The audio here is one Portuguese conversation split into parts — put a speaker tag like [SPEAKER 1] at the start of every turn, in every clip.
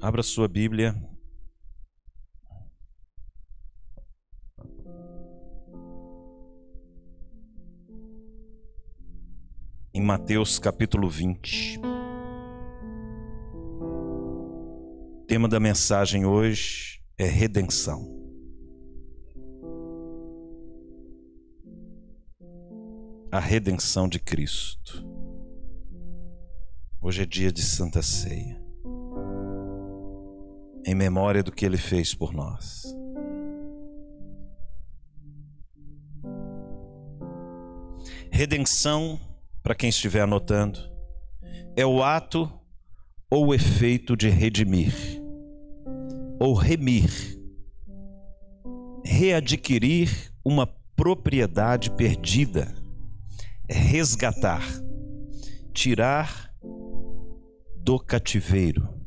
[SPEAKER 1] Abra sua Bíblia. Em Mateus capítulo 20. O tema da mensagem hoje é redenção. A redenção de Cristo. Hoje é dia de Santa Ceia em memória do que ele fez por nós. Redenção, para quem estiver anotando, é o ato ou o efeito de redimir, ou remir, readquirir uma propriedade perdida, resgatar, tirar do cativeiro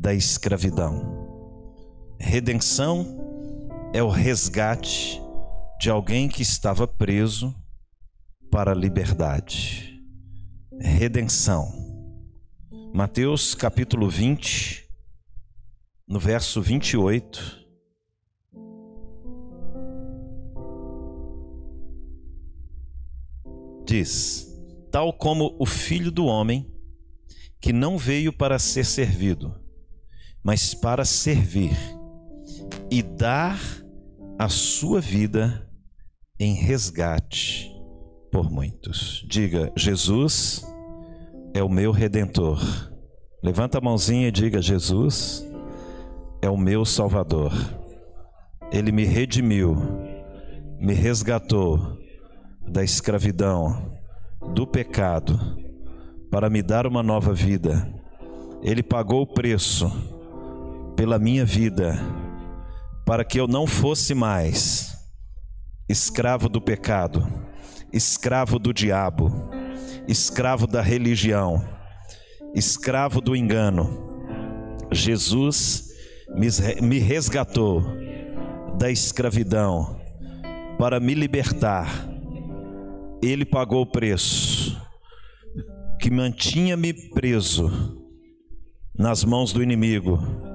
[SPEAKER 1] da escravidão. Redenção é o resgate de alguém que estava preso para a liberdade. Redenção. Mateus capítulo 20, no verso 28. Diz: Tal como o filho do homem, que não veio para ser servido, mas para servir e dar a sua vida em resgate por muitos. Diga: Jesus é o meu redentor. Levanta a mãozinha e diga: Jesus é o meu Salvador. Ele me redimiu, me resgatou da escravidão, do pecado, para me dar uma nova vida. Ele pagou o preço pela minha vida, para que eu não fosse mais escravo do pecado, escravo do diabo, escravo da religião, escravo do engano. Jesus me resgatou da escravidão para me libertar. Ele pagou o preço que mantinha-me preso nas mãos do inimigo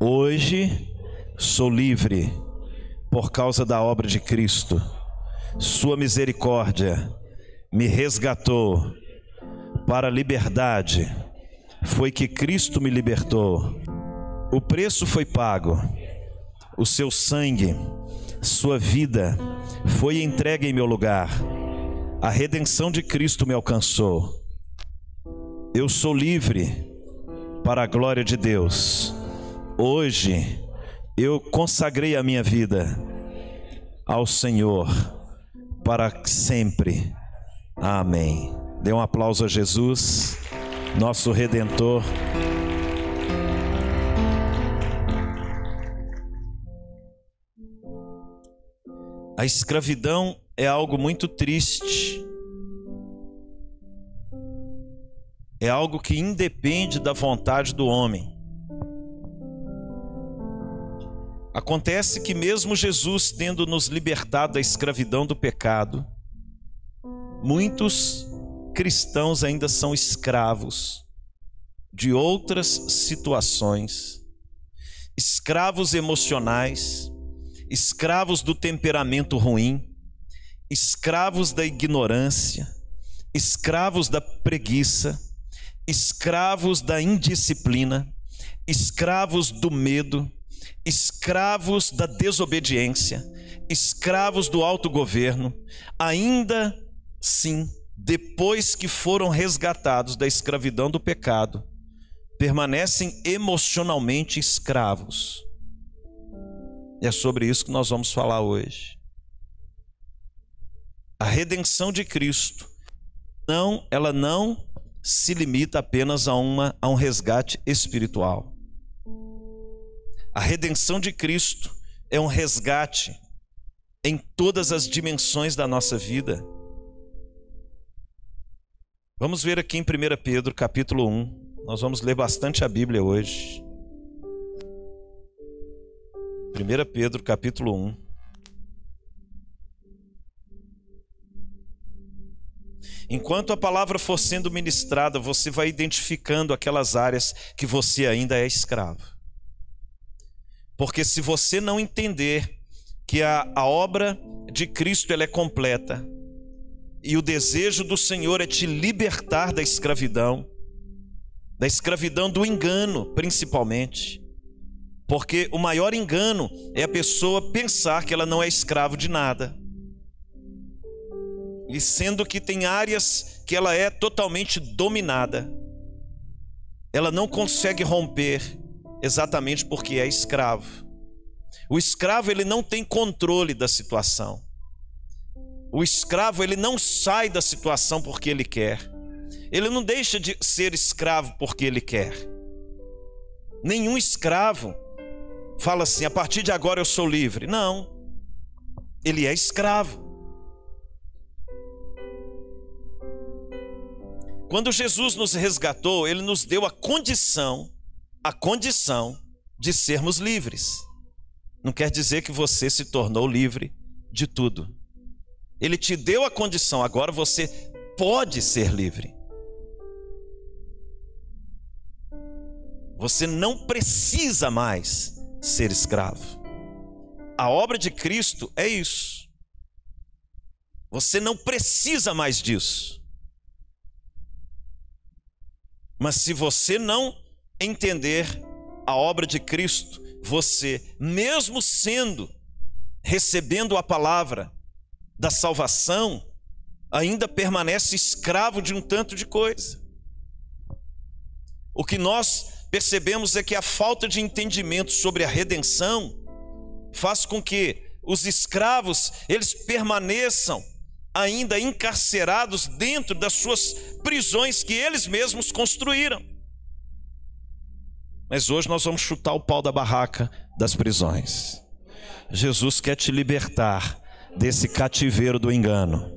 [SPEAKER 1] Hoje sou livre por causa da obra de Cristo. Sua misericórdia me resgatou para a liberdade. Foi que Cristo me libertou. O preço foi pago. O seu sangue, sua vida foi entregue em meu lugar. A redenção de Cristo me alcançou. Eu sou livre para a glória de Deus. Hoje eu consagrei a minha vida ao Senhor para sempre. Amém. Dê um aplauso a Jesus, nosso redentor. A escravidão é algo muito triste. É algo que independe da vontade do homem. Acontece que, mesmo Jesus tendo nos libertado da escravidão do pecado, muitos cristãos ainda são escravos de outras situações, escravos emocionais, escravos do temperamento ruim, escravos da ignorância, escravos da preguiça, escravos da indisciplina, escravos do medo escravos da desobediência, escravos do autogoverno, ainda sim, depois que foram resgatados da escravidão do pecado, permanecem emocionalmente escravos. E é sobre isso que nós vamos falar hoje. A redenção de Cristo não, ela não se limita apenas a uma a um resgate espiritual. A redenção de Cristo é um resgate em todas as dimensões da nossa vida. Vamos ver aqui em 1 Pedro, capítulo 1. Nós vamos ler bastante a Bíblia hoje. 1 Pedro, capítulo 1. Enquanto a palavra for sendo ministrada, você vai identificando aquelas áreas que você ainda é escravo. Porque se você não entender que a, a obra de Cristo ela é completa e o desejo do Senhor é te libertar da escravidão, da escravidão do engano, principalmente. Porque o maior engano é a pessoa pensar que ela não é escravo de nada. E sendo que tem áreas que ela é totalmente dominada, ela não consegue romper exatamente porque é escravo. O escravo ele não tem controle da situação. O escravo ele não sai da situação porque ele quer. Ele não deixa de ser escravo porque ele quer. Nenhum escravo fala assim: a partir de agora eu sou livre. Não. Ele é escravo. Quando Jesus nos resgatou, ele nos deu a condição, a condição de sermos livres. Não quer dizer que você se tornou livre de tudo. Ele te deu a condição, agora você pode ser livre. Você não precisa mais ser escravo. A obra de Cristo é isso. Você não precisa mais disso. Mas se você não entender a obra de Cristo, você, mesmo sendo, recebendo a palavra da salvação, ainda permanece escravo de um tanto de coisa. O que nós percebemos é que a falta de entendimento sobre a redenção faz com que os escravos eles permaneçam ainda encarcerados dentro das suas prisões que eles mesmos construíram. Mas hoje nós vamos chutar o pau da barraca das prisões. Jesus quer te libertar desse cativeiro do engano.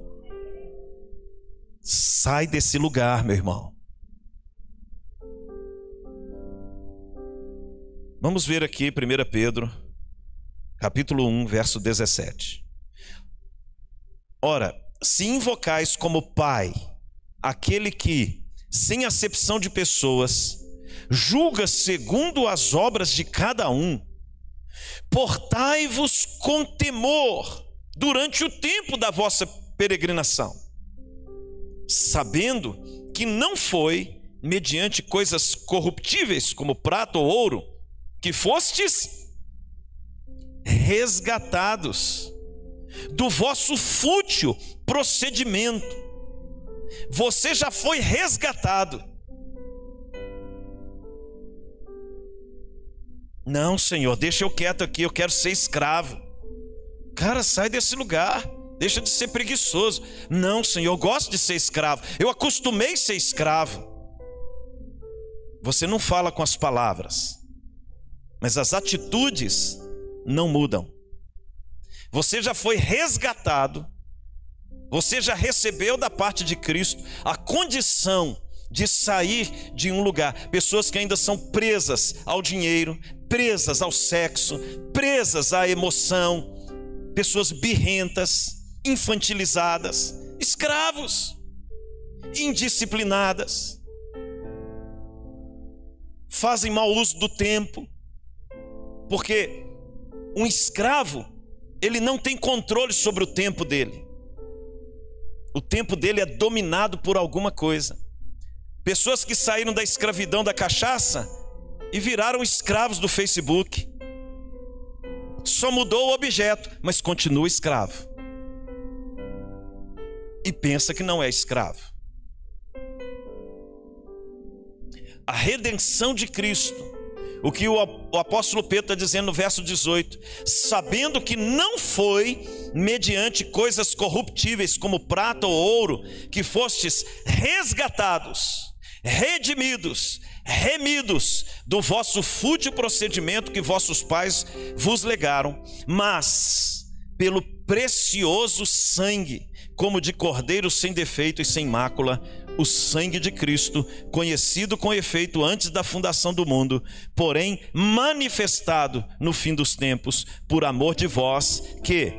[SPEAKER 1] Sai desse lugar, meu irmão. Vamos ver aqui 1 Pedro, capítulo 1, verso 17. Ora, se invocais como Pai aquele que, sem acepção de pessoas, julga segundo as obras de cada um, portai-vos com temor durante o tempo da vossa peregrinação, sabendo que não foi mediante coisas corruptíveis como prata ou ouro que fostes resgatados do vosso fútil procedimento. Você já foi resgatado. Não, Senhor, deixa eu quieto aqui, eu quero ser escravo. Cara, sai desse lugar. Deixa de ser preguiçoso. Não, Senhor, eu gosto de ser escravo. Eu acostumei a ser escravo. Você não fala com as palavras, mas as atitudes não mudam. Você já foi resgatado, você já recebeu da parte de Cristo a condição de sair de um lugar. Pessoas que ainda são presas ao dinheiro, presas ao sexo, presas à emoção, pessoas birrentas, infantilizadas, escravos, indisciplinadas, fazem mau uso do tempo, porque um escravo ele não tem controle sobre o tempo dele. O tempo dele é dominado por alguma coisa. Pessoas que saíram da escravidão da cachaça e viraram escravos do Facebook. Só mudou o objeto, mas continua escravo. E pensa que não é escravo. A redenção de Cristo o que o apóstolo Pedro está dizendo no verso 18: sabendo que não foi mediante coisas corruptíveis como prata ou ouro que fostes resgatados, redimidos, remidos do vosso fútil procedimento que vossos pais vos legaram, mas pelo precioso sangue, como de cordeiro sem defeito e sem mácula, o sangue de Cristo, conhecido com efeito antes da fundação do mundo, porém manifestado no fim dos tempos, por amor de vós, que,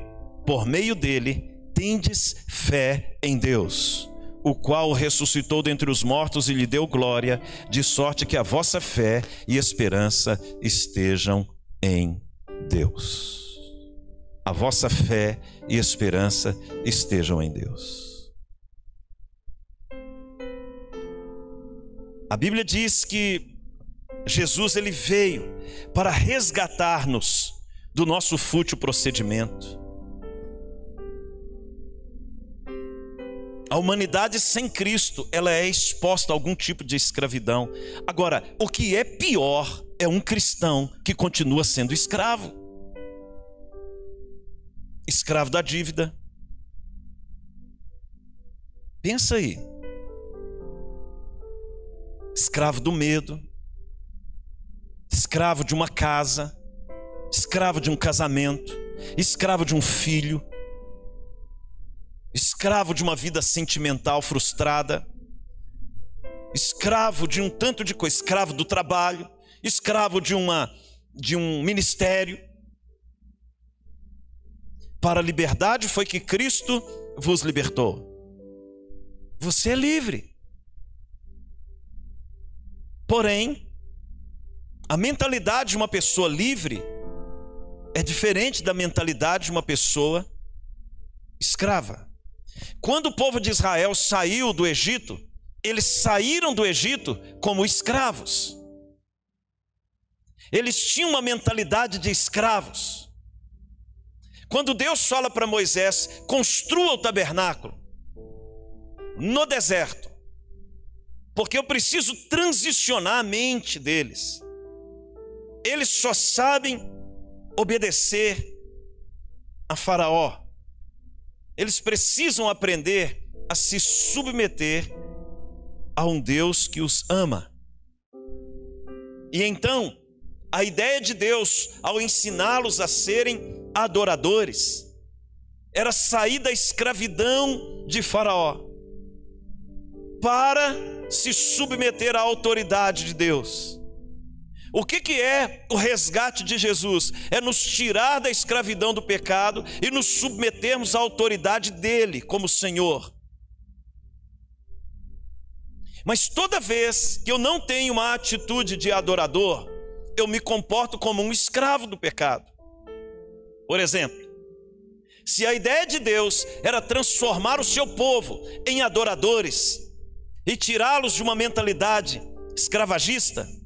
[SPEAKER 1] por meio dele, tendes fé em Deus, o qual ressuscitou dentre os mortos e lhe deu glória, de sorte que a vossa fé e esperança estejam em Deus. A vossa fé e esperança estejam em Deus. A Bíblia diz que Jesus ele veio para resgatar-nos do nosso fútil procedimento. A humanidade sem Cristo, ela é exposta a algum tipo de escravidão. Agora, o que é pior é um cristão que continua sendo escravo. Escravo da dívida. Pensa aí. Escravo do medo. Escravo de uma casa. Escravo de um casamento. Escravo de um filho escravo de uma vida sentimental frustrada, escravo de um tanto de coisa, escravo do trabalho, escravo de uma de um ministério. Para a liberdade foi que Cristo vos libertou. Você é livre. Porém, a mentalidade de uma pessoa livre é diferente da mentalidade de uma pessoa escrava. Quando o povo de Israel saiu do Egito, eles saíram do Egito como escravos. Eles tinham uma mentalidade de escravos. Quando Deus fala para Moisés: construa o tabernáculo no deserto, porque eu preciso transicionar a mente deles. Eles só sabem obedecer a Faraó. Eles precisam aprender a se submeter a um Deus que os ama. E então, a ideia de Deus, ao ensiná-los a serem adoradores, era sair da escravidão de Faraó para se submeter à autoridade de Deus. O que, que é o resgate de Jesus? É nos tirar da escravidão do pecado e nos submetermos à autoridade dele como Senhor. Mas toda vez que eu não tenho uma atitude de adorador, eu me comporto como um escravo do pecado. Por exemplo, se a ideia de Deus era transformar o seu povo em adoradores e tirá-los de uma mentalidade escravagista,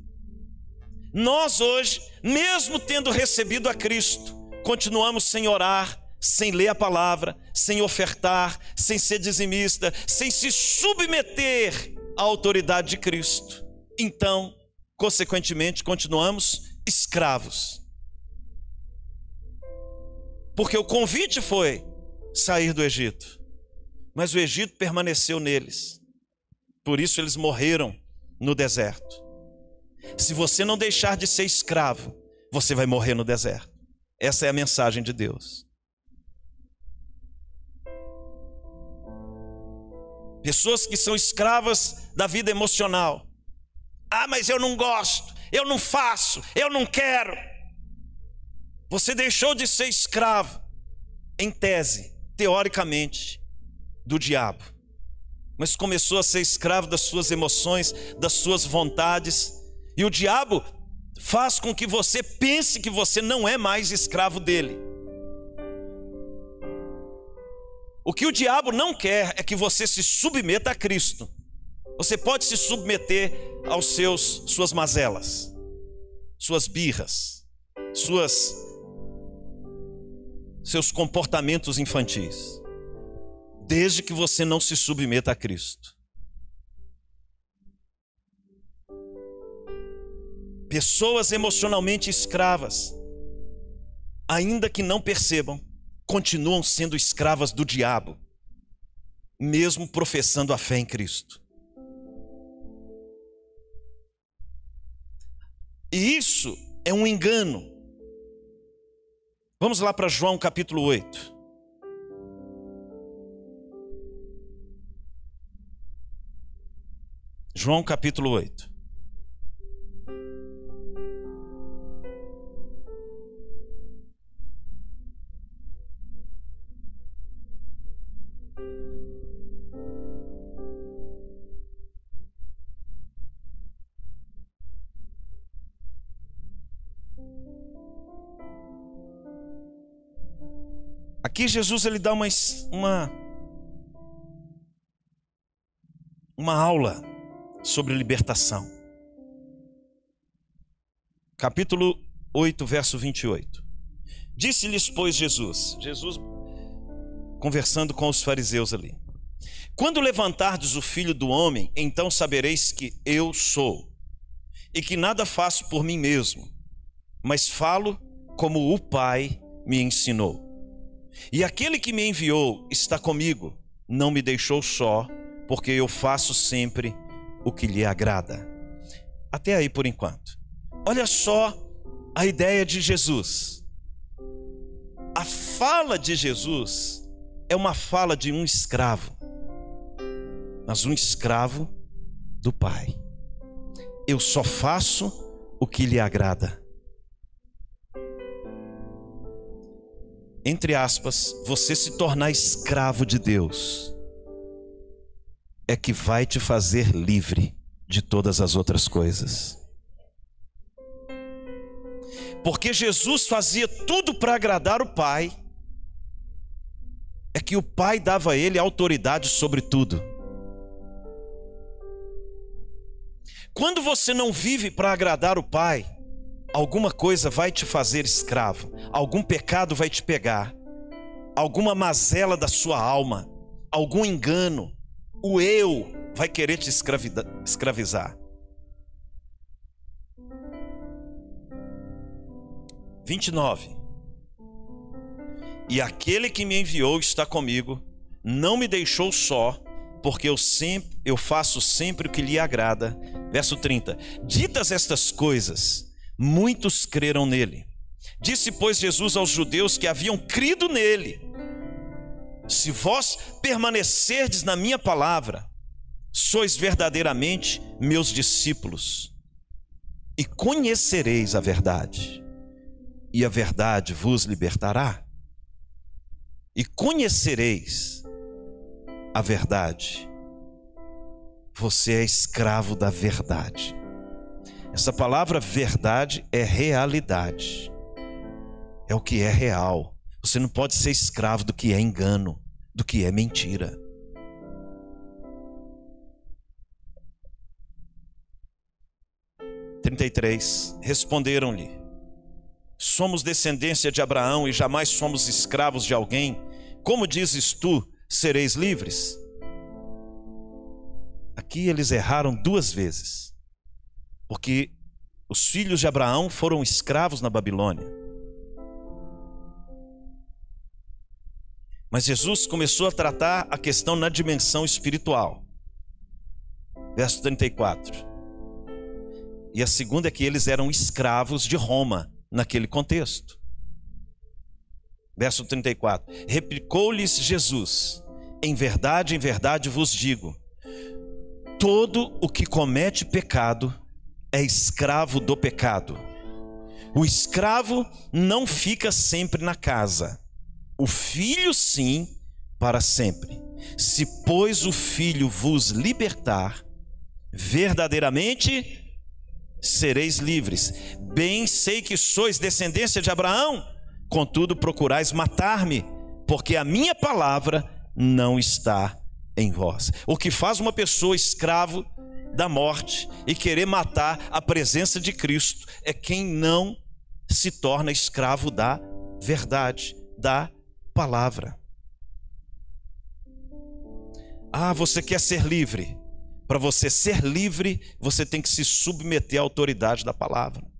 [SPEAKER 1] nós hoje, mesmo tendo recebido a Cristo, continuamos sem orar, sem ler a palavra, sem ofertar, sem ser dizimista, sem se submeter à autoridade de Cristo. Então, consequentemente, continuamos escravos. Porque o convite foi sair do Egito, mas o Egito permaneceu neles. Por isso eles morreram no deserto. Se você não deixar de ser escravo, você vai morrer no deserto. Essa é a mensagem de Deus. Pessoas que são escravas da vida emocional. Ah, mas eu não gosto, eu não faço, eu não quero. Você deixou de ser escravo, em tese, teoricamente, do diabo, mas começou a ser escravo das suas emoções, das suas vontades e o diabo faz com que você pense que você não é mais escravo dele. O que o diabo não quer é que você se submeta a Cristo. Você pode se submeter aos seus suas mazelas, suas birras, suas seus comportamentos infantis, desde que você não se submeta a Cristo. Pessoas emocionalmente escravas, ainda que não percebam, continuam sendo escravas do diabo, mesmo professando a fé em Cristo. E isso é um engano. Vamos lá para João capítulo 8. João capítulo 8. Aqui Jesus ele dá uma, uma, uma aula sobre libertação. Capítulo 8, verso 28. Disse-lhes, pois, Jesus, Jesus conversando com os fariseus ali: Quando levantardes o filho do homem, então sabereis que eu sou, e que nada faço por mim mesmo, mas falo como o Pai me ensinou. E aquele que me enviou está comigo, não me deixou só, porque eu faço sempre o que lhe agrada. Até aí por enquanto. Olha só a ideia de Jesus. A fala de Jesus é uma fala de um escravo, mas um escravo do Pai. Eu só faço o que lhe agrada. Entre aspas, você se tornar escravo de Deus, é que vai te fazer livre de todas as outras coisas. Porque Jesus fazia tudo para agradar o Pai, é que o Pai dava a ele autoridade sobre tudo. Quando você não vive para agradar o Pai, alguma coisa vai te fazer escravo, algum pecado vai te pegar, alguma mazela da sua alma, algum engano, o eu vai querer te escravizar. 29. E aquele que me enviou está comigo, não me deixou só, porque eu sempre eu faço sempre o que lhe agrada. Verso 30. Ditas estas coisas, muitos creram nele. Disse, pois, Jesus aos judeus que haviam crido nele: Se vós permanecerdes na minha palavra, sois verdadeiramente meus discípulos, e conhecereis a verdade, e a verdade vos libertará. E conhecereis a verdade. Você é escravo da verdade. Essa palavra verdade é realidade. É o que é real. Você não pode ser escravo do que é engano, do que é mentira. Trinta e três. Responderam-lhe: Somos descendência de Abraão e jamais somos escravos de alguém. Como dizes tu, sereis livres? Aqui eles erraram duas vezes porque os filhos de Abraão foram escravos na Babilônia. Mas Jesus começou a tratar a questão na dimensão espiritual. Verso 34. E a segunda é que eles eram escravos de Roma naquele contexto. Verso 34. Replicou-lhes Jesus: Em verdade, em verdade vos digo: todo o que comete pecado é escravo do pecado. O escravo não fica sempre na casa, o filho sim, para sempre. Se, pois, o filho vos libertar, verdadeiramente sereis livres. Bem sei que sois descendência de Abraão, contudo procurais matar-me, porque a minha palavra não está em vós. O que faz uma pessoa escravo da morte e querer matar a presença de Cristo é quem não se torna escravo da verdade, da palavra. Ah, você quer ser livre? Para você ser livre, você tem que se submeter à autoridade da palavra.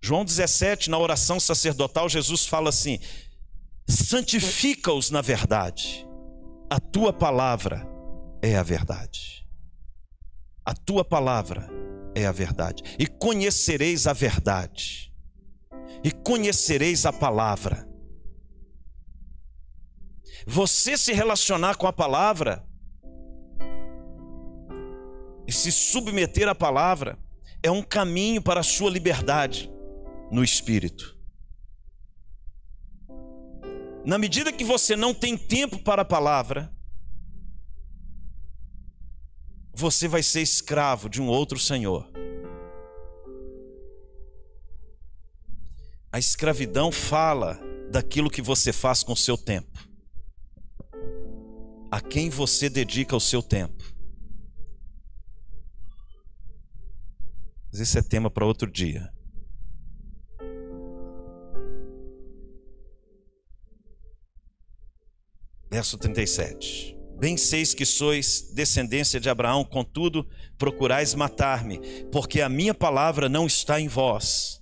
[SPEAKER 1] João 17, na oração sacerdotal, Jesus fala assim: santifica-os na verdade, a tua palavra é a verdade. A tua palavra é a verdade. E conhecereis a verdade. E conhecereis a palavra. Você se relacionar com a palavra e se submeter à palavra é um caminho para a sua liberdade no espírito. Na medida que você não tem tempo para a palavra, você vai ser escravo de um outro senhor. A escravidão fala daquilo que você faz com o seu tempo. A quem você dedica o seu tempo. Mas esse é tema para outro dia. Verso 37. Bem seis que sois descendência de Abraão, contudo procurais matar-me, porque a minha palavra não está em vós.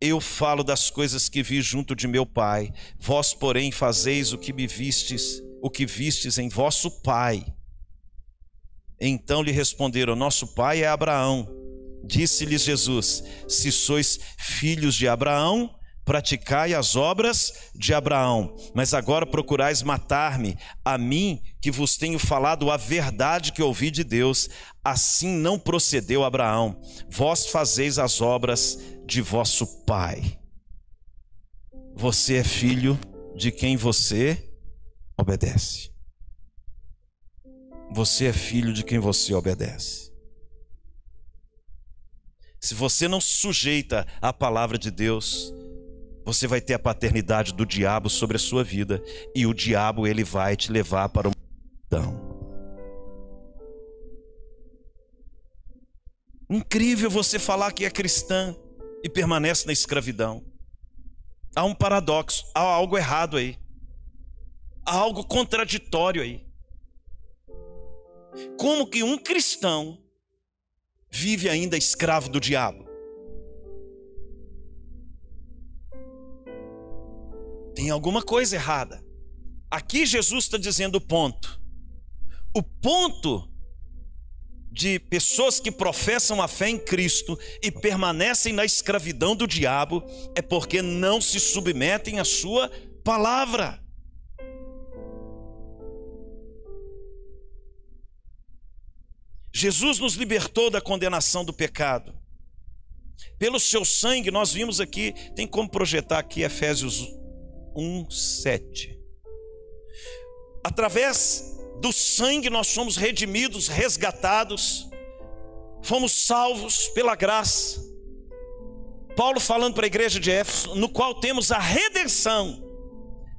[SPEAKER 1] Eu falo das coisas que vi junto de meu pai, vós, porém, fazeis o que me vistes, o que vistes em vosso pai. Então lhe responderam: Nosso pai é Abraão. Disse-lhes Jesus: Se sois filhos de Abraão, praticai as obras de Abraão, mas agora procurais matar-me, a mim que vos tenho falado a verdade que ouvi de Deus. Assim não procedeu Abraão. Vós fazeis as obras de vosso pai. Você é filho de quem você obedece. Você é filho de quem você obedece. Se você não sujeita à palavra de Deus, você vai ter a paternidade do diabo sobre a sua vida e o diabo ele vai te levar para o então. Incrível você falar que é cristã e permanece na escravidão. Há um paradoxo, há algo errado aí. Há algo contraditório aí. Como que um cristão vive ainda escravo do diabo? Tem alguma coisa errada. Aqui Jesus está dizendo o ponto. O ponto de pessoas que professam a fé em Cristo e permanecem na escravidão do diabo é porque não se submetem à sua palavra. Jesus nos libertou da condenação do pecado. Pelo seu sangue, nós vimos aqui, tem como projetar aqui Efésios 1, 7. Através do sangue nós somos redimidos, resgatados, fomos salvos pela graça. Paulo falando para a igreja de Éfeso, no qual temos a redenção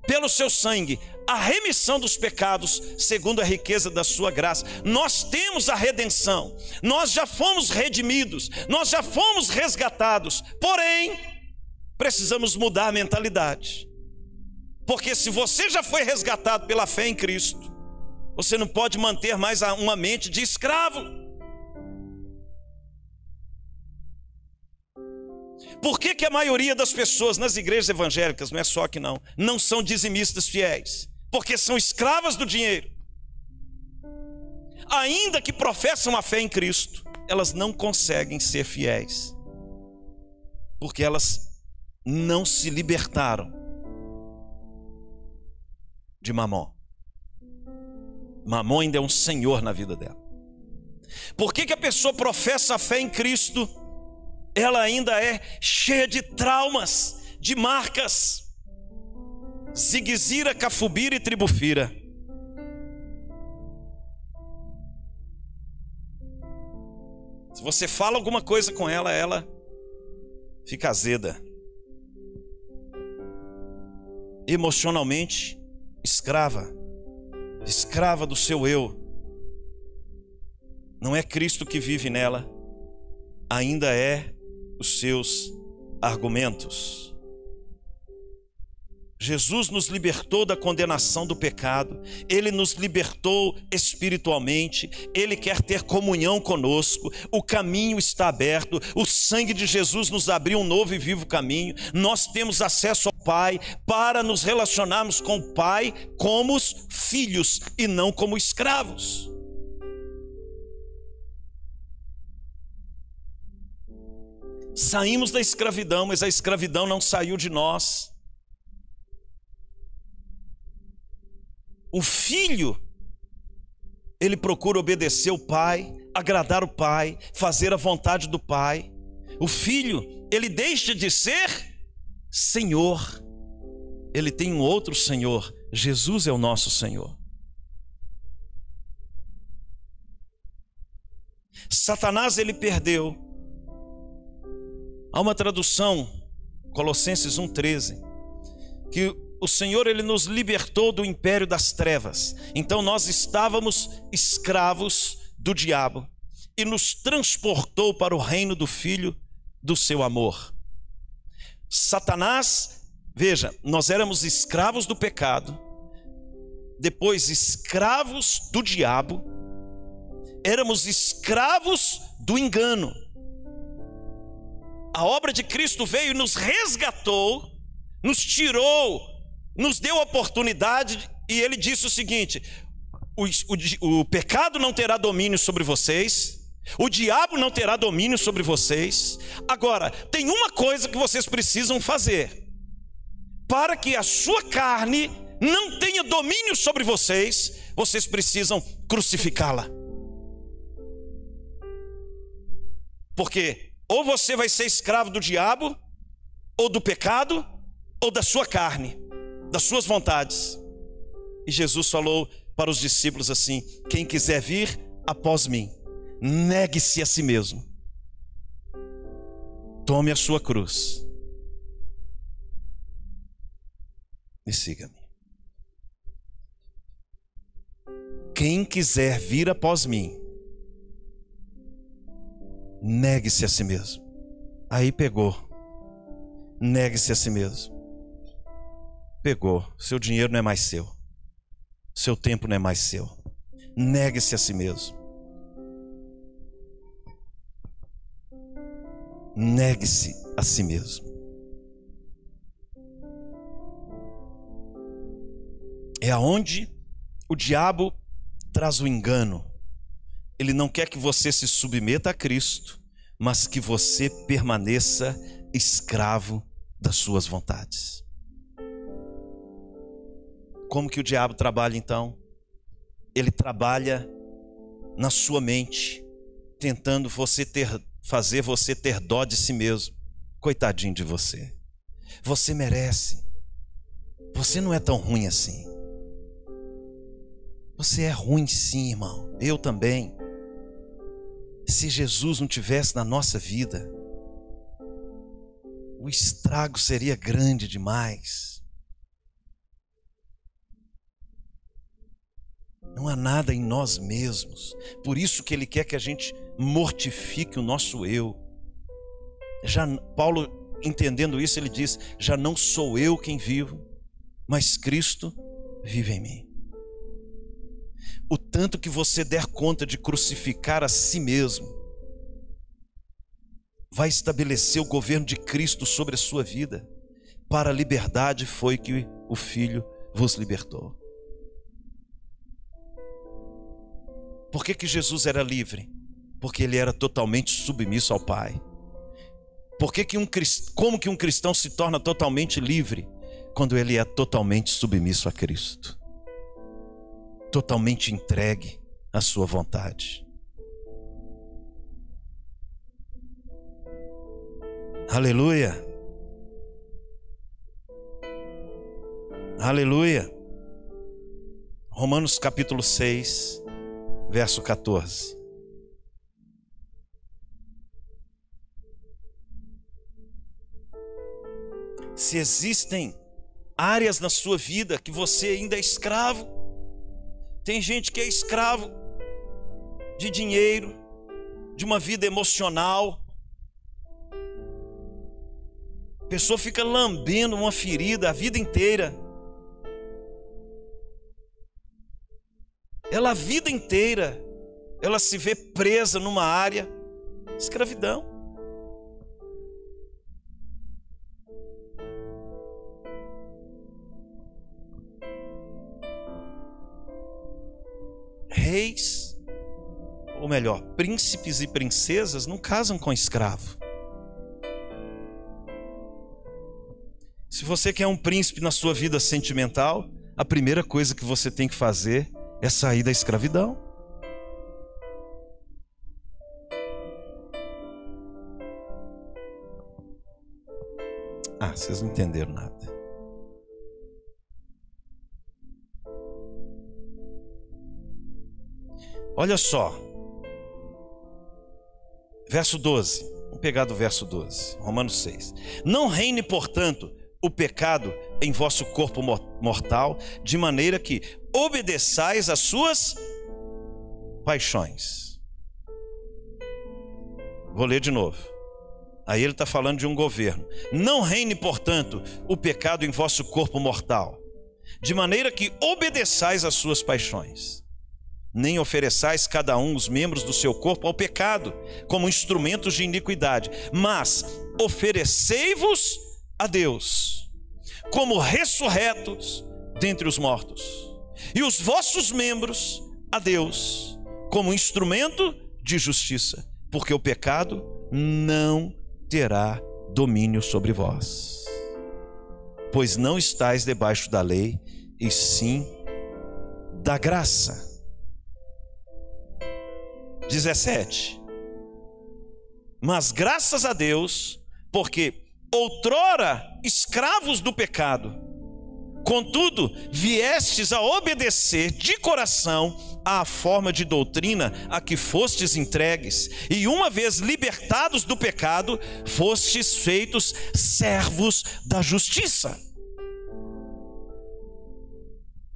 [SPEAKER 1] pelo seu sangue, a remissão dos pecados, segundo a riqueza da sua graça. Nós temos a redenção, nós já fomos redimidos, nós já fomos resgatados, porém, precisamos mudar a mentalidade. Porque se você já foi resgatado pela fé em Cristo, você não pode manter mais uma mente de escravo. Por que, que a maioria das pessoas nas igrejas evangélicas, não é só que não, não são dizimistas fiéis? Porque são escravas do dinheiro. Ainda que professam a fé em Cristo, elas não conseguem ser fiéis. Porque elas não se libertaram de Mamon. Mamon ainda é um senhor na vida dela. Por que, que a pessoa professa a fé em Cristo? Ela ainda é cheia de traumas, de marcas. Ziguizira, Cafubira e Tribufira. Se você fala alguma coisa com ela, ela fica azeda. Emocionalmente, escrava, escrava do seu eu. Não é Cristo que vive nela, ainda é os seus argumentos. Jesus nos libertou da condenação do pecado, Ele nos libertou espiritualmente, Ele quer ter comunhão conosco, o caminho está aberto, o sangue de Jesus nos abriu um novo e vivo caminho, nós temos acesso ao Pai para nos relacionarmos com o Pai como filhos e não como escravos. Saímos da escravidão, mas a escravidão não saiu de nós. O filho, ele procura obedecer o pai, agradar o pai, fazer a vontade do pai. O filho, ele deixa de ser senhor, ele tem um outro senhor. Jesus é o nosso senhor. Satanás ele perdeu. Há uma tradução Colossenses 1:13, que o Senhor ele nos libertou do império das trevas. Então nós estávamos escravos do diabo e nos transportou para o reino do filho do seu amor. Satanás, veja, nós éramos escravos do pecado, depois escravos do diabo, éramos escravos do engano. A obra de Cristo veio e nos resgatou, nos tirou, nos deu oportunidade, e ele disse o seguinte: o, o, o pecado não terá domínio sobre vocês, o diabo não terá domínio sobre vocês. Agora, tem uma coisa que vocês precisam fazer: para que a sua carne não tenha domínio sobre vocês, vocês precisam crucificá-la. Porque ou você vai ser escravo do diabo, ou do pecado, ou da sua carne, das suas vontades. E Jesus falou para os discípulos assim: quem quiser vir após mim, negue-se a si mesmo, tome a sua cruz e siga-me. Quem quiser vir após mim, negue-se a si mesmo. Aí pegou. Negue-se a si mesmo. Pegou. Seu dinheiro não é mais seu. Seu tempo não é mais seu. Negue-se a si mesmo. Negue-se a si mesmo. É aonde o diabo traz o engano ele não quer que você se submeta a Cristo, mas que você permaneça escravo das suas vontades. Como que o diabo trabalha então? Ele trabalha na sua mente, tentando você ter fazer você ter dó de si mesmo. Coitadinho de você. Você merece. Você não é tão ruim assim. Você é ruim sim, irmão. Eu também se Jesus não tivesse na nossa vida, o estrago seria grande demais. Não há nada em nós mesmos. Por isso que ele quer que a gente mortifique o nosso eu. Já Paulo entendendo isso, ele diz: "Já não sou eu quem vivo, mas Cristo vive em mim" o tanto que você der conta de crucificar a si mesmo, vai estabelecer o governo de Cristo sobre a sua vida. Para a liberdade foi que o Filho vos libertou. Por que, que Jesus era livre? Porque ele era totalmente submisso ao Pai. Por que que um, como que um cristão se torna totalmente livre? Quando ele é totalmente submisso a Cristo totalmente entregue à sua vontade. Aleluia. Aleluia. Romanos capítulo 6, verso 14. Se existem áreas na sua vida que você ainda é escravo, tem gente que é escravo de dinheiro, de uma vida emocional. A pessoa fica lambendo uma ferida a vida inteira. Ela a vida inteira, ela se vê presa numa área escravidão. reis, ou melhor, príncipes e princesas não casam com escravo. Se você quer um príncipe na sua vida sentimental, a primeira coisa que você tem que fazer é sair da escravidão. Ah, vocês não entenderam nada. Olha só. Verso 12. Vamos pegar do verso 12, Romanos 6. Não reine, portanto, o pecado em vosso corpo mortal, de maneira que obedeçais às suas paixões. Vou ler de novo. Aí ele está falando de um governo. Não reine, portanto, o pecado em vosso corpo mortal, de maneira que obedeçais às suas paixões. Nem ofereçais cada um os membros do seu corpo ao pecado, como instrumentos de iniquidade, mas oferecei-vos a Deus, como ressurretos dentre os mortos, e os vossos membros a Deus, como instrumento de justiça, porque o pecado não terá domínio sobre vós. Pois não estáis debaixo da lei, e sim da graça. 17. Mas graças a Deus, porque outrora escravos do pecado, Contudo, viestes a obedecer de coração à forma de doutrina a que fostes entregues, e uma vez libertados do pecado, fostes feitos servos da justiça.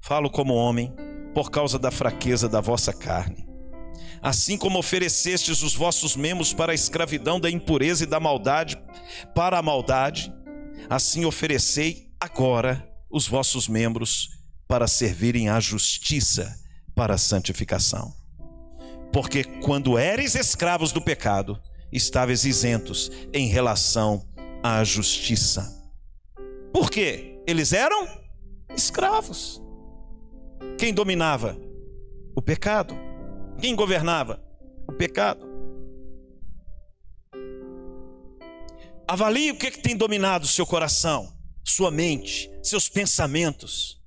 [SPEAKER 1] Falo como homem, por causa da fraqueza da vossa carne. Assim como oferecestes os vossos membros para a escravidão da impureza e da maldade, para a maldade, assim oferecei agora os vossos membros para servirem à justiça, para a santificação. Porque quando eres escravos do pecado, estáveis isentos em relação à justiça. Por quê? Eles eram escravos. Quem dominava? O pecado. Quem governava? O pecado. Avalie o que, é que tem dominado o seu coração sua mente, seus pensamentos,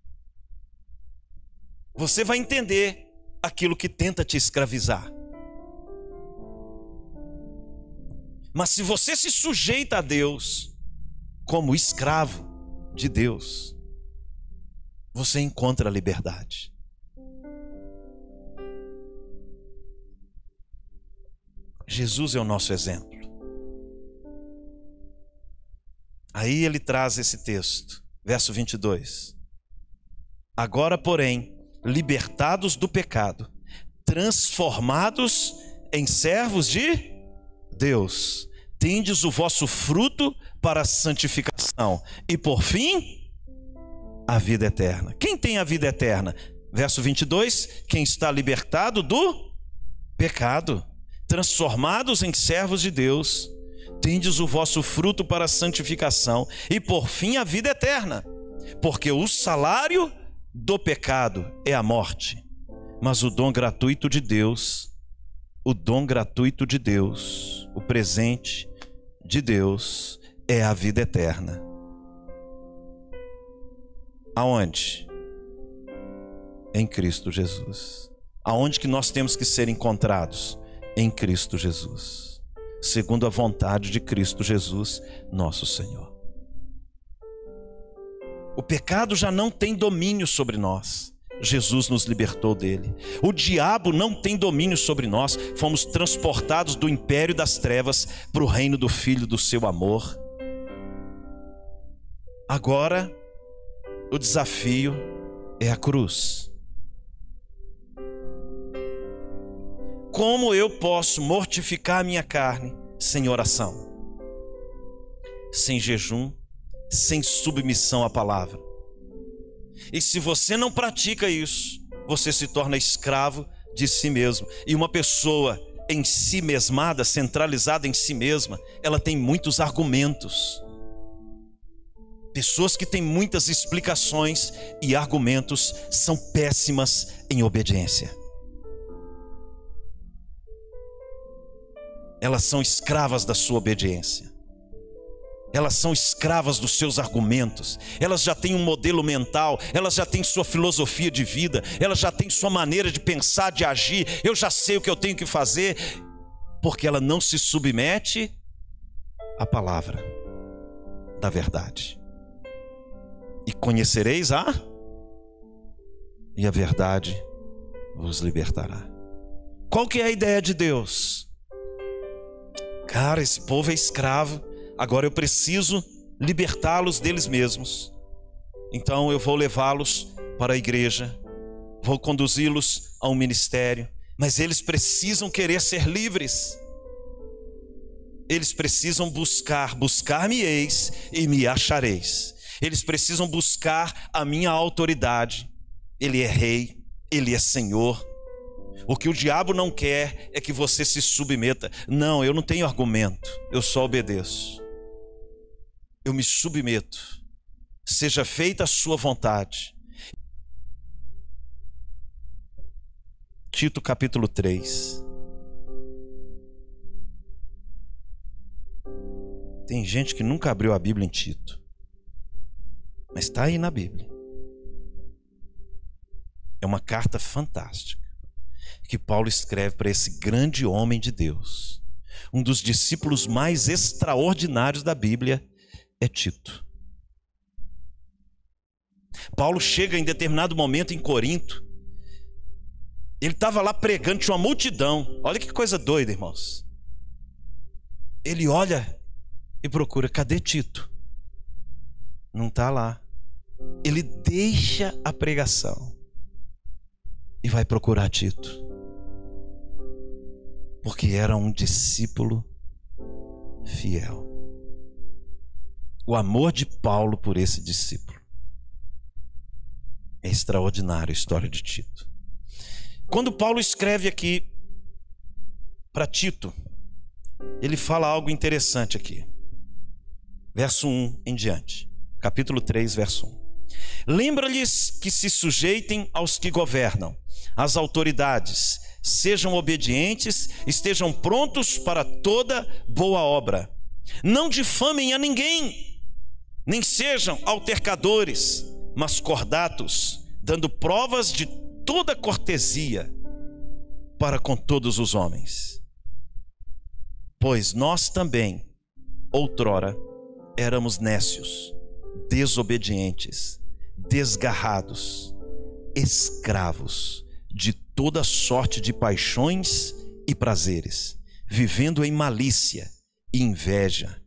[SPEAKER 1] você vai entender aquilo que tenta te escravizar. Mas se você se sujeita a Deus como escravo de Deus, você encontra a liberdade. Jesus é o nosso exemplo. Aí ele traz esse texto, verso 22. Agora, porém, libertados do pecado, transformados em servos de Deus, tendes o vosso fruto para a santificação e, por fim, a vida eterna. Quem tem a vida eterna? Verso 22: quem está libertado do pecado, transformados em servos de Deus tendes o vosso fruto para a santificação e por fim a vida eterna. Porque o salário do pecado é a morte, mas o dom gratuito de Deus, o dom gratuito de Deus, o presente de Deus é a vida eterna. Aonde? Em Cristo Jesus. Aonde que nós temos que ser encontrados? Em Cristo Jesus segundo a vontade de Cristo Jesus, nosso Senhor. O pecado já não tem domínio sobre nós. Jesus nos libertou dele. O diabo não tem domínio sobre nós. Fomos transportados do império das trevas para o reino do Filho do seu amor. Agora, o desafio é a cruz. Como eu posso mortificar a minha carne sem oração, sem jejum, sem submissão à palavra? E se você não pratica isso, você se torna escravo de si mesmo. E uma pessoa em si mesmada, centralizada em si mesma, ela tem muitos argumentos. Pessoas que têm muitas explicações e argumentos são péssimas em obediência. Elas são escravas da sua obediência. Elas são escravas dos seus argumentos, elas já têm um modelo mental, elas já têm sua filosofia de vida, elas já têm sua maneira de pensar, de agir. Eu já sei o que eu tenho que fazer, porque ela não se submete à palavra da verdade. E conhecereis a, e a verdade vos libertará. Qual que é a ideia de Deus? Cara, esse povo é escravo, agora eu preciso libertá-los deles mesmos. Então eu vou levá-los para a igreja, vou conduzi-los a um ministério, mas eles precisam querer ser livres. Eles precisam buscar, buscar-me-eis e me achareis. Eles precisam buscar a minha autoridade. Ele é rei, ele é senhor. O que o diabo não quer é que você se submeta. Não, eu não tenho argumento, eu só obedeço. Eu me submeto seja feita a sua vontade. Tito capítulo 3. Tem gente que nunca abriu a Bíblia em Tito, mas está aí na Bíblia. É uma carta fantástica que Paulo escreve para esse grande homem de Deus. Um dos discípulos mais extraordinários da Bíblia é Tito. Paulo chega em determinado momento em Corinto. Ele estava lá pregando, tinha uma multidão. Olha que coisa doida, irmãos. Ele olha e procura: cadê Tito? Não está lá. Ele deixa a pregação e vai procurar Tito. Porque era um discípulo fiel. O amor de Paulo por esse discípulo é extraordinária a história de Tito. Quando Paulo escreve aqui para Tito, ele fala algo interessante aqui. Verso 1 em diante. Capítulo 3, verso 1. Lembra-lhes que se sujeitem aos que governam, às autoridades, sejam obedientes, estejam prontos para toda boa obra. Não difamem a ninguém, nem sejam altercadores mas cordatos, dando provas de toda cortesia para com todos os homens. Pois nós também, outrora, éramos nécios, desobedientes, desgarrados, escravos de toda sorte de paixões e prazeres, vivendo em malícia e inveja,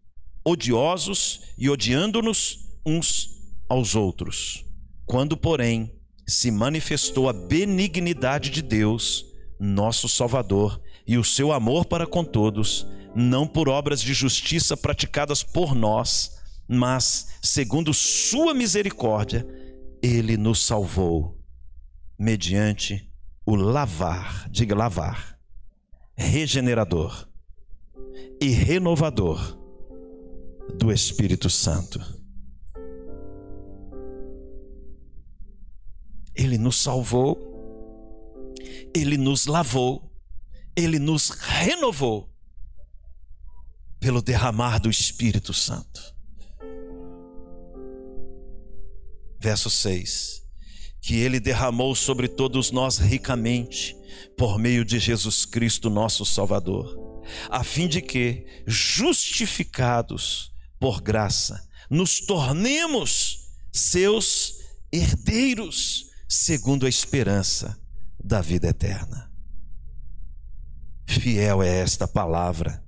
[SPEAKER 1] odiosos e odiando-nos uns aos outros. Quando, porém, se manifestou a benignidade de Deus, nosso Salvador, e o seu amor para com todos, não por obras de justiça praticadas por nós, mas segundo sua misericórdia, ele nos salvou mediante o lavar, diga lavar, regenerador e renovador do Espírito Santo Ele nos salvou, Ele nos lavou, Ele nos renovou pelo derramar do Espírito Santo. Verso 6: Que Ele derramou sobre todos nós ricamente, por meio de Jesus Cristo, nosso Salvador, a fim de que, justificados por graça, nos tornemos seus herdeiros segundo a esperança da vida eterna. Fiel é esta palavra.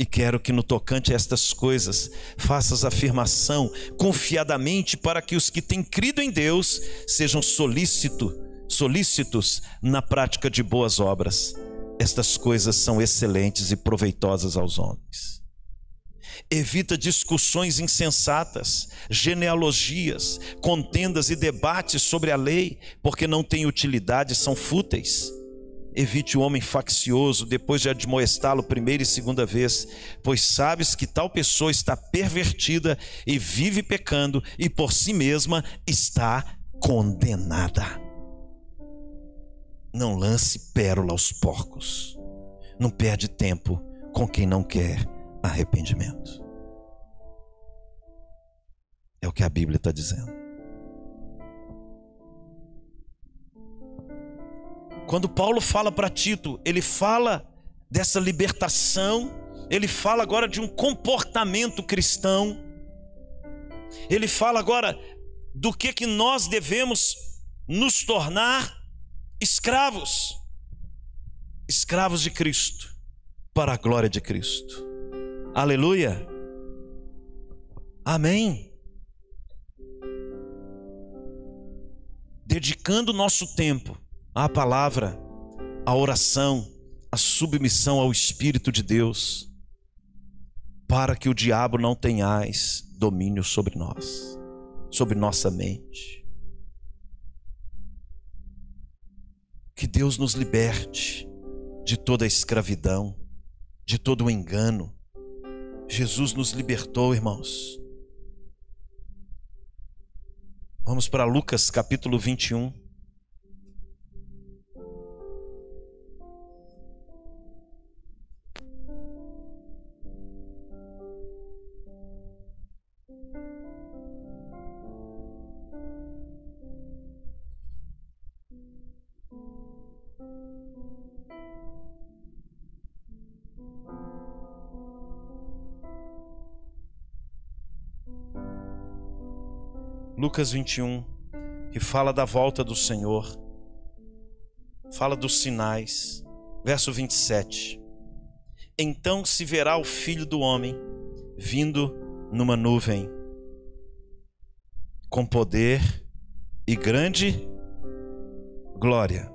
[SPEAKER 1] E quero que no tocante a estas coisas faças afirmação confiadamente para que os que têm crido em Deus sejam solícito, solícitos na prática de boas obras. Estas coisas são excelentes e proveitosas aos homens evita discussões insensatas, genealogias, contendas e debates sobre a lei, porque não têm utilidade, são fúteis. Evite o homem faccioso depois de admoestá-lo primeira e segunda vez, pois sabes que tal pessoa está pervertida e vive pecando e por si mesma está condenada. Não lance pérola aos porcos. Não perde tempo com quem não quer arrependimento. É o que a Bíblia está dizendo. Quando Paulo fala para Tito, ele fala dessa libertação, ele fala agora de um comportamento cristão, ele fala agora do que, que nós devemos nos tornar escravos, escravos de Cristo, para a glória de Cristo. Aleluia. Amém. Dedicando nosso tempo à palavra, à oração, à submissão ao Espírito de Deus, para que o diabo não tenhais domínio sobre nós, sobre nossa mente. Que Deus nos liberte de toda a escravidão, de todo o engano. Jesus nos libertou, irmãos. Vamos para Lucas capítulo 21. Lucas 21, que fala da volta do Senhor, fala dos sinais. Verso 27. Então se verá o filho do homem vindo numa nuvem, com poder e grande glória.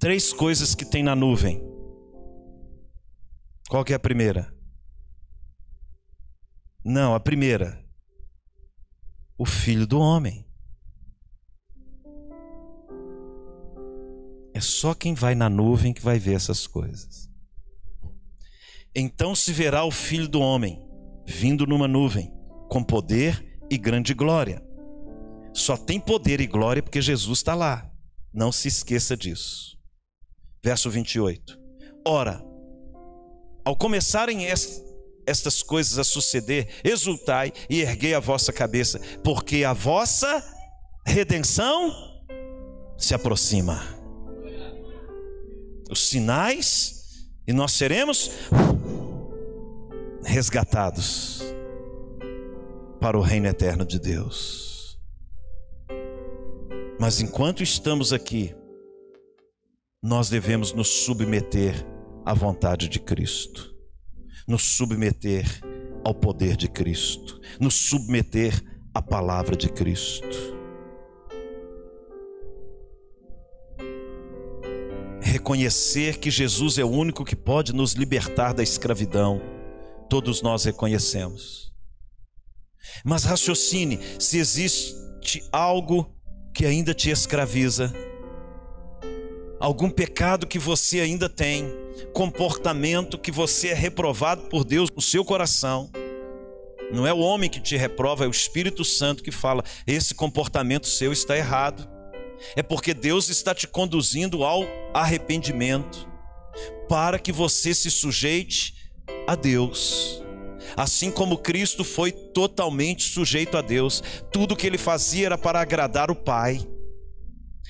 [SPEAKER 1] Três coisas que tem na nuvem. Qual que é a primeira? Não, a primeira o filho do homem. É só quem vai na nuvem que vai ver essas coisas. Então se verá o filho do homem vindo numa nuvem, com poder e grande glória. Só tem poder e glória porque Jesus está lá. Não se esqueça disso. Verso 28. Ora, ao começarem estas coisas a suceder, exultai e erguei a vossa cabeça, porque a vossa redenção se aproxima. Os sinais, e nós seremos resgatados para o reino eterno de Deus. Mas enquanto estamos aqui, nós devemos nos submeter à vontade de Cristo nos submeter ao poder de Cristo, nos submeter à palavra de Cristo. Reconhecer que Jesus é o único que pode nos libertar da escravidão, todos nós reconhecemos. Mas raciocine se existe algo que ainda te escraviza, algum pecado que você ainda tem, comportamento que você é reprovado por Deus no seu coração. Não é o homem que te reprova, é o Espírito Santo que fala: esse comportamento seu está errado. É porque Deus está te conduzindo ao arrependimento, para que você se sujeite a Deus. Assim como Cristo foi totalmente sujeito a Deus, tudo que ele fazia era para agradar o Pai.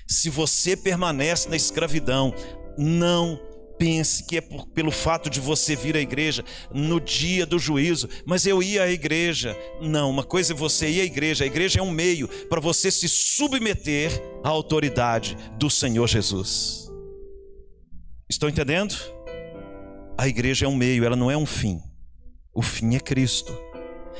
[SPEAKER 1] Se você permanece na escravidão, não pense que é por, pelo fato de você vir à igreja no dia do juízo, mas eu ia à igreja. Não, uma coisa é você ir à igreja, a igreja é um meio para você se submeter à autoridade do Senhor Jesus. Estão entendendo? A igreja é um meio, ela não é um fim. O fim é Cristo.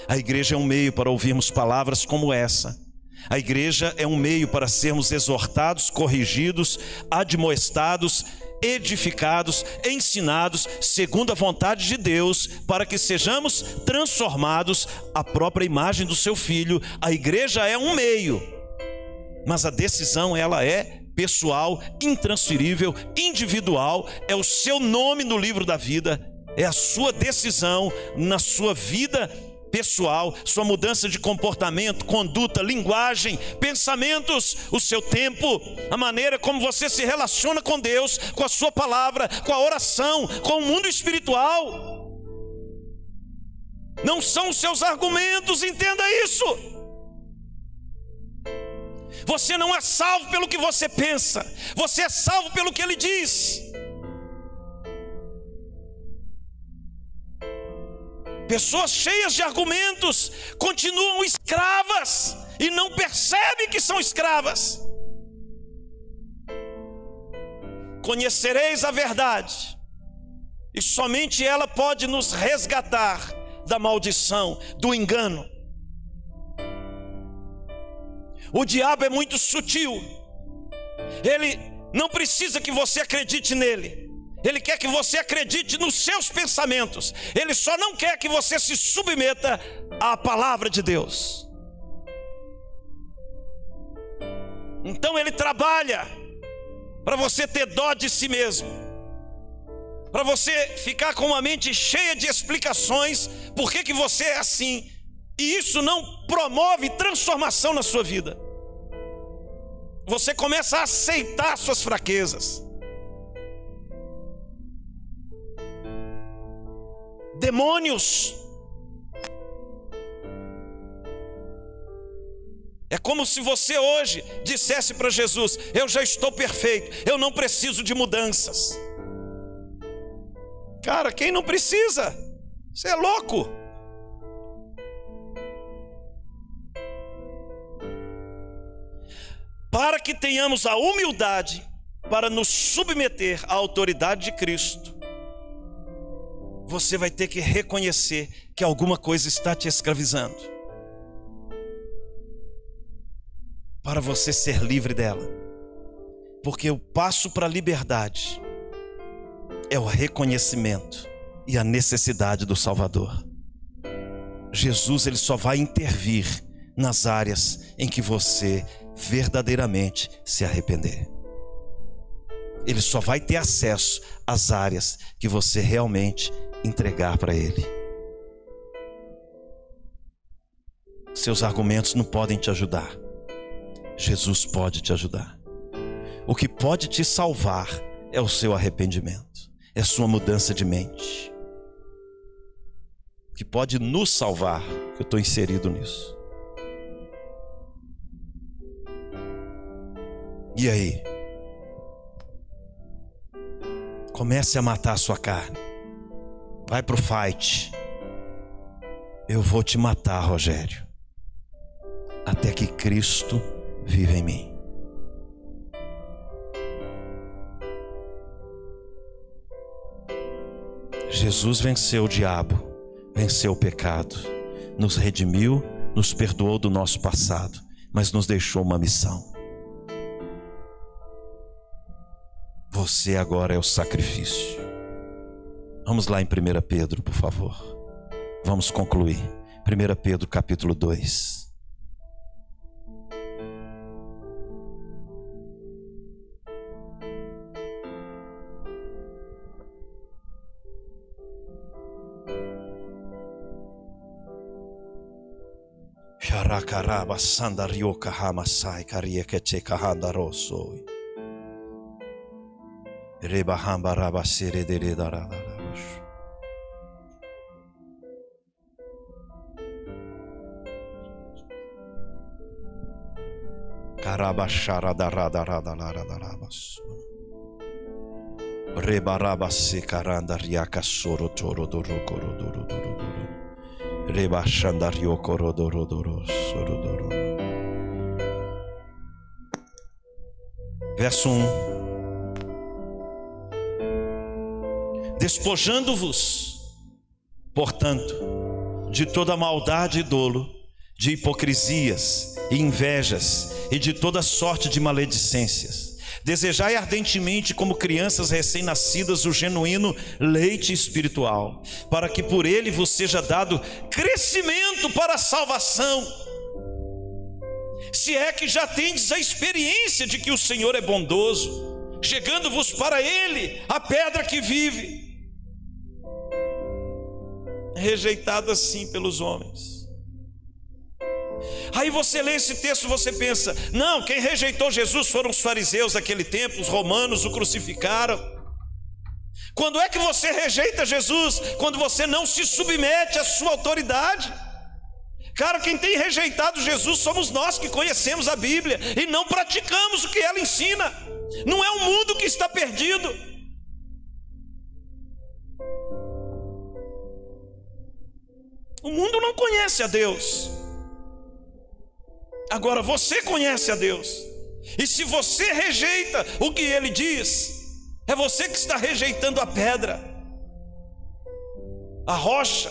[SPEAKER 1] A igreja é um meio para ouvirmos palavras como essa a igreja é um meio para sermos exortados, corrigidos, admoestados, edificados, ensinados, segundo a vontade de Deus, para que sejamos transformados à própria imagem do seu filho. A igreja é um meio, mas a decisão ela é pessoal, intransferível, individual, é o seu nome no livro da vida, é a sua decisão na sua vida pessoal, sua mudança de comportamento, conduta, linguagem, pensamentos, o seu tempo, a maneira como você se relaciona com Deus, com a sua palavra, com a oração, com o mundo espiritual. Não são os seus argumentos, entenda isso. Você não é salvo pelo que você pensa, você é salvo pelo que ele diz. Pessoas cheias de argumentos continuam escravas e não percebem que são escravas. Conhecereis a verdade, E somente ela pode nos resgatar da maldição, do engano. O diabo é muito sutil. Ele não precisa que você acredite nele. Ele quer que você acredite nos seus pensamentos. Ele só não quer que você se submeta à palavra de Deus. Então ele trabalha para você ter dó de si mesmo, para você ficar com uma mente cheia de explicações por que, que você é assim, e isso não promove transformação na sua vida. Você começa a aceitar suas fraquezas. Demônios. É como se você hoje dissesse para Jesus: Eu já estou perfeito, eu não preciso de mudanças. Cara, quem não precisa? Você é louco. Para que tenhamos a humildade para nos submeter à autoridade de Cristo, você vai ter que reconhecer que alguma coisa está te escravizando. Para você ser livre dela. Porque o passo para a liberdade é o reconhecimento e a necessidade do Salvador. Jesus ele só vai intervir nas áreas em que você verdadeiramente se arrepender. Ele só vai ter acesso às áreas que você realmente entregar para Ele. Seus argumentos não podem te ajudar. Jesus pode te ajudar. O que pode te salvar é o seu arrependimento, é sua mudança de mente. O que pode nos salvar, eu estou inserido nisso. E aí? Comece a matar a sua carne. Vai pro fight. Eu vou te matar, Rogério. Até que Cristo viva em mim. Jesus venceu o diabo, venceu o pecado, nos redimiu, nos perdoou do nosso passado, mas nos deixou uma missão. Você agora é o sacrifício. Vamos lá em 1 Pedro, por favor. Vamos concluir. 1 Pedro capítulo 2. Sharakaraba sandarioka hamasai kariekete kahandarosoi. Rebarabase caranda riaca soro toro doro coro doro doro doro. Rebachanda rio coro doro doro soro doro. Verso 1. Despojando-vos, portanto, de toda maldade e dolo, de hipocrisias e invejas e de toda sorte de maledicências. Desejai ardentemente, como crianças recém-nascidas, o genuíno leite espiritual, para que por ele vos seja dado crescimento para a salvação. Se é que já tendes a experiência de que o Senhor é bondoso, chegando-vos para ele, a pedra que vive, rejeitado assim pelos homens Aí você lê esse texto você pensa: não, quem rejeitou Jesus foram os fariseus daquele tempo, os romanos o crucificaram. Quando é que você rejeita Jesus? Quando você não se submete à sua autoridade. Cara, quem tem rejeitado Jesus somos nós que conhecemos a Bíblia e não praticamos o que ela ensina. Não é o mundo que está perdido. O mundo não conhece a Deus. Agora você conhece a Deus. E se você rejeita o que ele diz, é você que está rejeitando a pedra. a rocha.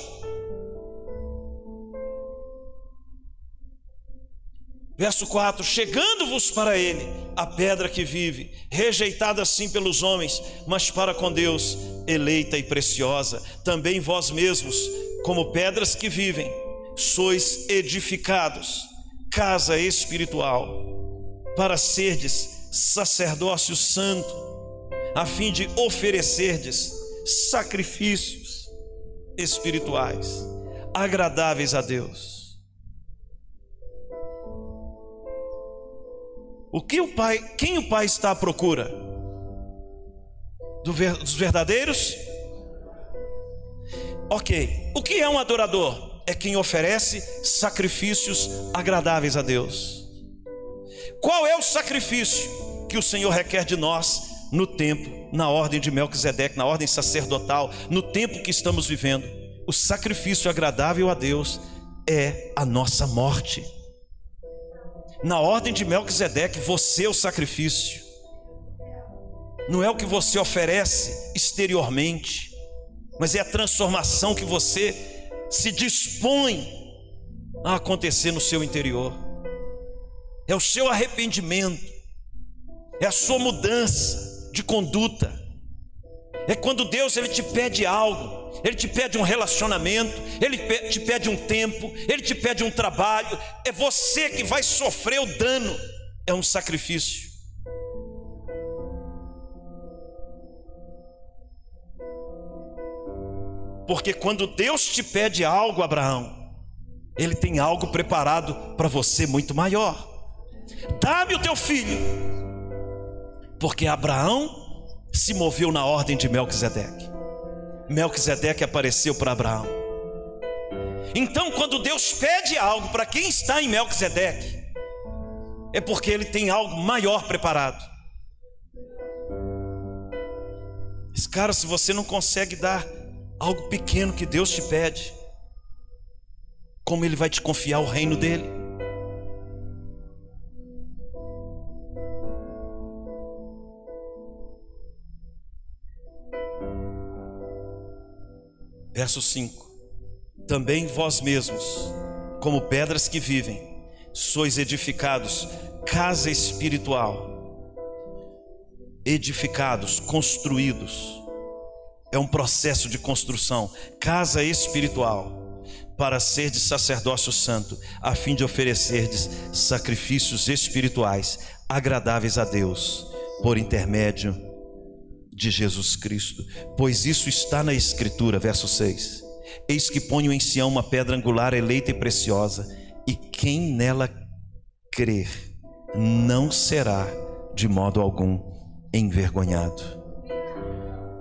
[SPEAKER 1] Verso 4: Chegando-vos para ele, a pedra que vive, rejeitada assim pelos homens, mas para com Deus, eleita e preciosa, também vós mesmos, como pedras que vivem, sois edificados, casa espiritual, para serdes sacerdócio santo, a fim de oferecerdes sacrifícios espirituais, agradáveis a Deus. O que o pai, quem o pai está à procura? Do ver, dos verdadeiros? Ok. O que é um adorador? É quem oferece sacrifícios agradáveis a Deus. Qual é o sacrifício que o Senhor requer de nós no tempo, na ordem de Melquisedeque, na ordem sacerdotal, no tempo que estamos vivendo? O sacrifício agradável a Deus é a nossa morte. Na ordem de Melquisedeque, você é o sacrifício. Não é o que você oferece exteriormente, mas é a transformação que você se dispõe a acontecer no seu interior. É o seu arrependimento, é a sua mudança de conduta. É quando Deus ele te pede algo, ele te pede um relacionamento, Ele te pede um tempo, Ele te pede um trabalho. É você que vai sofrer o dano. É um sacrifício. Porque quando Deus te pede algo, Abraão, Ele tem algo preparado para você muito maior. Dá-me o teu filho, porque Abraão se moveu na ordem de Melquisedeque. Melquisedeque apareceu para Abraão. Então, quando Deus pede algo para quem está em Melquisedeque, é porque ele tem algo maior preparado. Mas, cara, se você não consegue dar algo pequeno que Deus te pede, como Ele vai te confiar o reino dele? Verso 5: Também vós mesmos, como pedras que vivem, sois edificados, casa espiritual, edificados, construídos, é um processo de construção, casa espiritual, para ser de sacerdócio santo, a fim de oferecerdes sacrifícios espirituais agradáveis a Deus, por intermédio de Jesus Cristo, pois isso está na Escritura, verso 6. Eis que ponho em Sião uma pedra angular eleita e preciosa, e quem nela crer não será de modo algum envergonhado.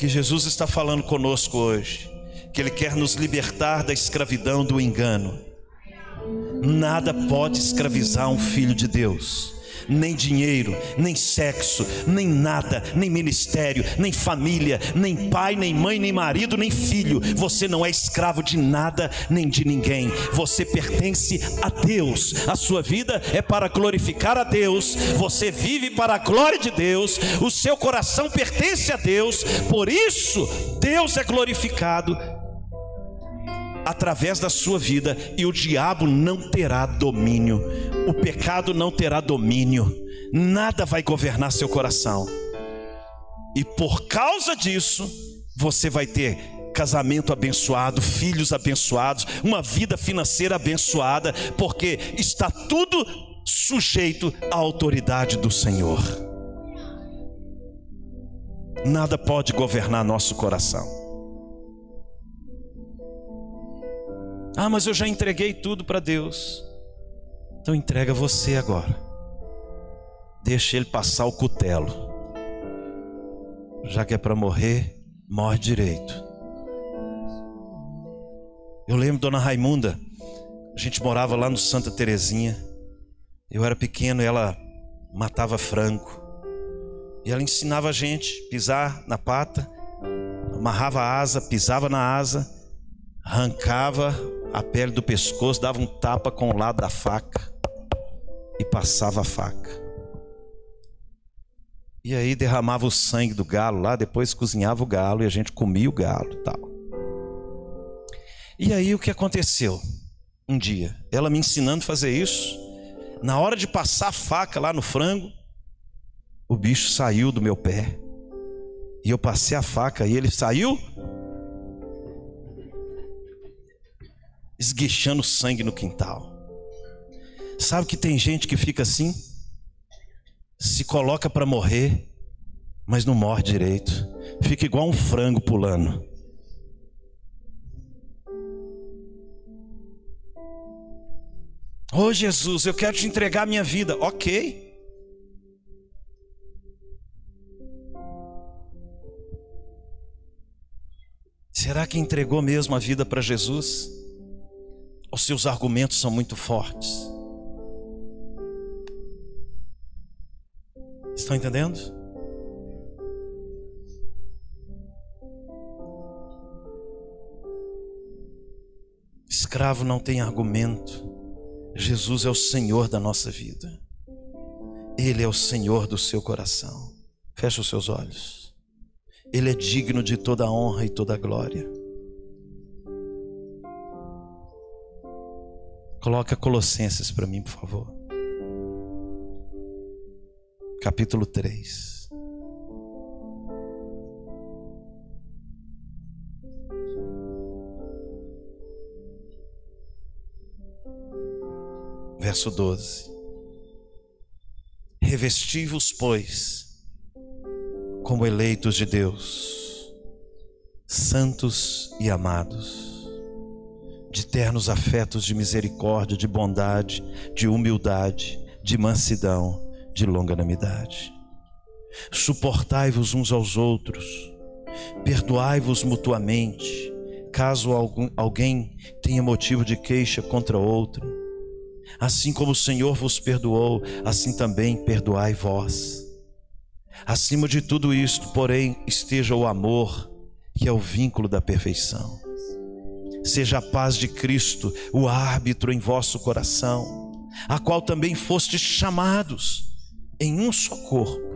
[SPEAKER 1] Que Jesus está falando conosco hoje, que Ele quer nos libertar da escravidão do engano. Nada pode escravizar um filho de Deus nem dinheiro, nem sexo, nem nada, nem ministério, nem família, nem pai, nem mãe, nem marido, nem filho. Você não é escravo de nada, nem de ninguém. Você pertence a Deus. A sua vida é para glorificar a Deus. Você vive para a glória de Deus. O seu coração pertence a Deus. Por isso, Deus é glorificado através da sua vida e o diabo não terá domínio, o pecado não terá domínio, nada vai governar seu coração. E por causa disso, você vai ter casamento abençoado, filhos abençoados, uma vida financeira abençoada, porque está tudo sujeito à autoridade do Senhor. Nada pode governar nosso coração. Ah, mas eu já entreguei tudo para Deus. Então entrega você agora. Deixa ele passar o cutelo. Já que é para morrer, morre direito. Eu lembro Dona Raimunda, a gente morava lá no Santa Terezinha. Eu era pequeno ela matava frango. E ela ensinava a gente pisar na pata, amarrava a asa, pisava na asa, arrancava a pele do pescoço, dava um tapa com o lado da faca e passava a faca. E aí derramava o sangue do galo lá, depois cozinhava o galo e a gente comia o galo, tal. E aí o que aconteceu? Um dia, ela me ensinando a fazer isso, na hora de passar a faca lá no frango, o bicho saiu do meu pé. E eu passei a faca e ele saiu esguichando sangue no quintal. Sabe que tem gente que fica assim? Se coloca para morrer, mas não morre direito. Fica igual um frango pulando. Oh, Jesus, eu quero te entregar a minha vida. Ok. Será que entregou mesmo a vida para Jesus? Os seus argumentos são muito fortes? Estão entendendo? Escravo não tem argumento. Jesus é o Senhor da nossa vida. Ele é o Senhor do seu coração. Feche os seus olhos. Ele é digno de toda honra e toda glória. Coloca Colossenses para mim, por favor. Capítulo 3. Verso 12. Revesti-vos, pois, como eleitos de Deus, santos e amados de ternos afetos de misericórdia, de bondade, de humildade, de mansidão, de longanimidade. Suportai-vos uns aos outros, perdoai-vos mutuamente, caso alguém tenha motivo de queixa contra outro. Assim como o Senhor vos perdoou, assim também perdoai vós. Acima de tudo isto, porém, esteja o amor, que é o vínculo da perfeição seja a paz de Cristo o árbitro em vosso coração, a qual também fostes chamados em um só corpo,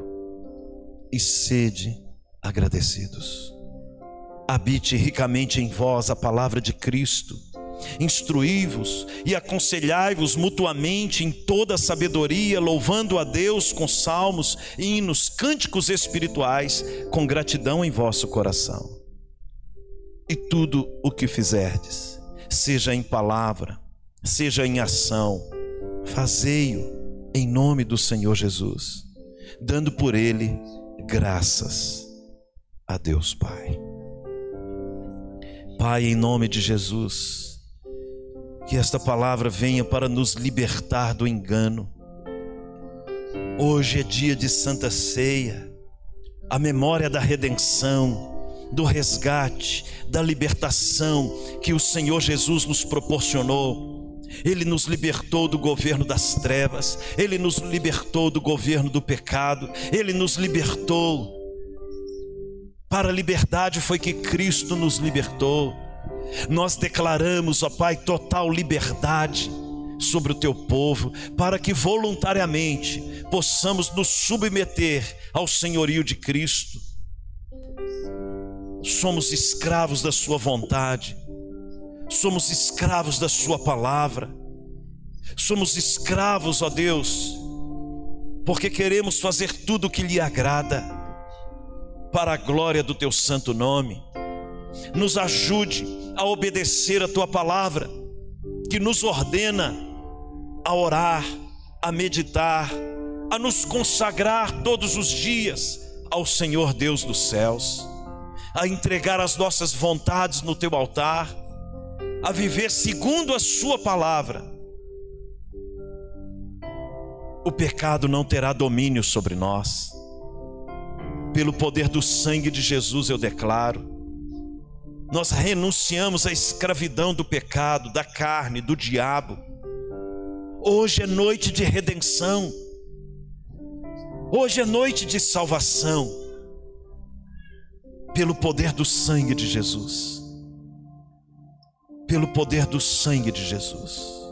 [SPEAKER 1] e sede agradecidos. Habite ricamente em vós a palavra de Cristo, instruí-vos e aconselhai-vos mutuamente em toda sabedoria, louvando a Deus com salmos, hinos, cânticos espirituais, com gratidão em vosso coração e tudo o que fizerdes, seja em palavra, seja em ação, fazei-o em nome do Senhor Jesus, dando por ele graças a Deus Pai. Pai, em nome de Jesus, que esta palavra venha para nos libertar do engano. Hoje é dia de Santa Ceia, a memória da redenção do resgate, da libertação que o Senhor Jesus nos proporcionou. Ele nos libertou do governo das trevas, ele nos libertou do governo do pecado, ele nos libertou. Para a liberdade foi que Cristo nos libertou. Nós declaramos, ó Pai, total liberdade sobre o teu povo, para que voluntariamente possamos nos submeter ao senhorio de Cristo somos escravos da Sua vontade, somos escravos da Sua palavra, somos escravos, ó Deus, porque queremos fazer tudo o que lhe agrada, para a glória do Teu santo nome. Nos ajude a obedecer a Tua palavra, que nos ordena a orar, a meditar, a nos consagrar todos os dias ao Senhor Deus dos céus a entregar as nossas vontades no teu altar, a viver segundo a Sua palavra. O pecado não terá domínio sobre nós. Pelo poder do sangue de Jesus eu declaro. Nós renunciamos à escravidão do pecado, da carne, do diabo. Hoje é noite de redenção. Hoje é noite de salvação. Pelo poder do sangue de Jesus. Pelo poder do sangue de Jesus.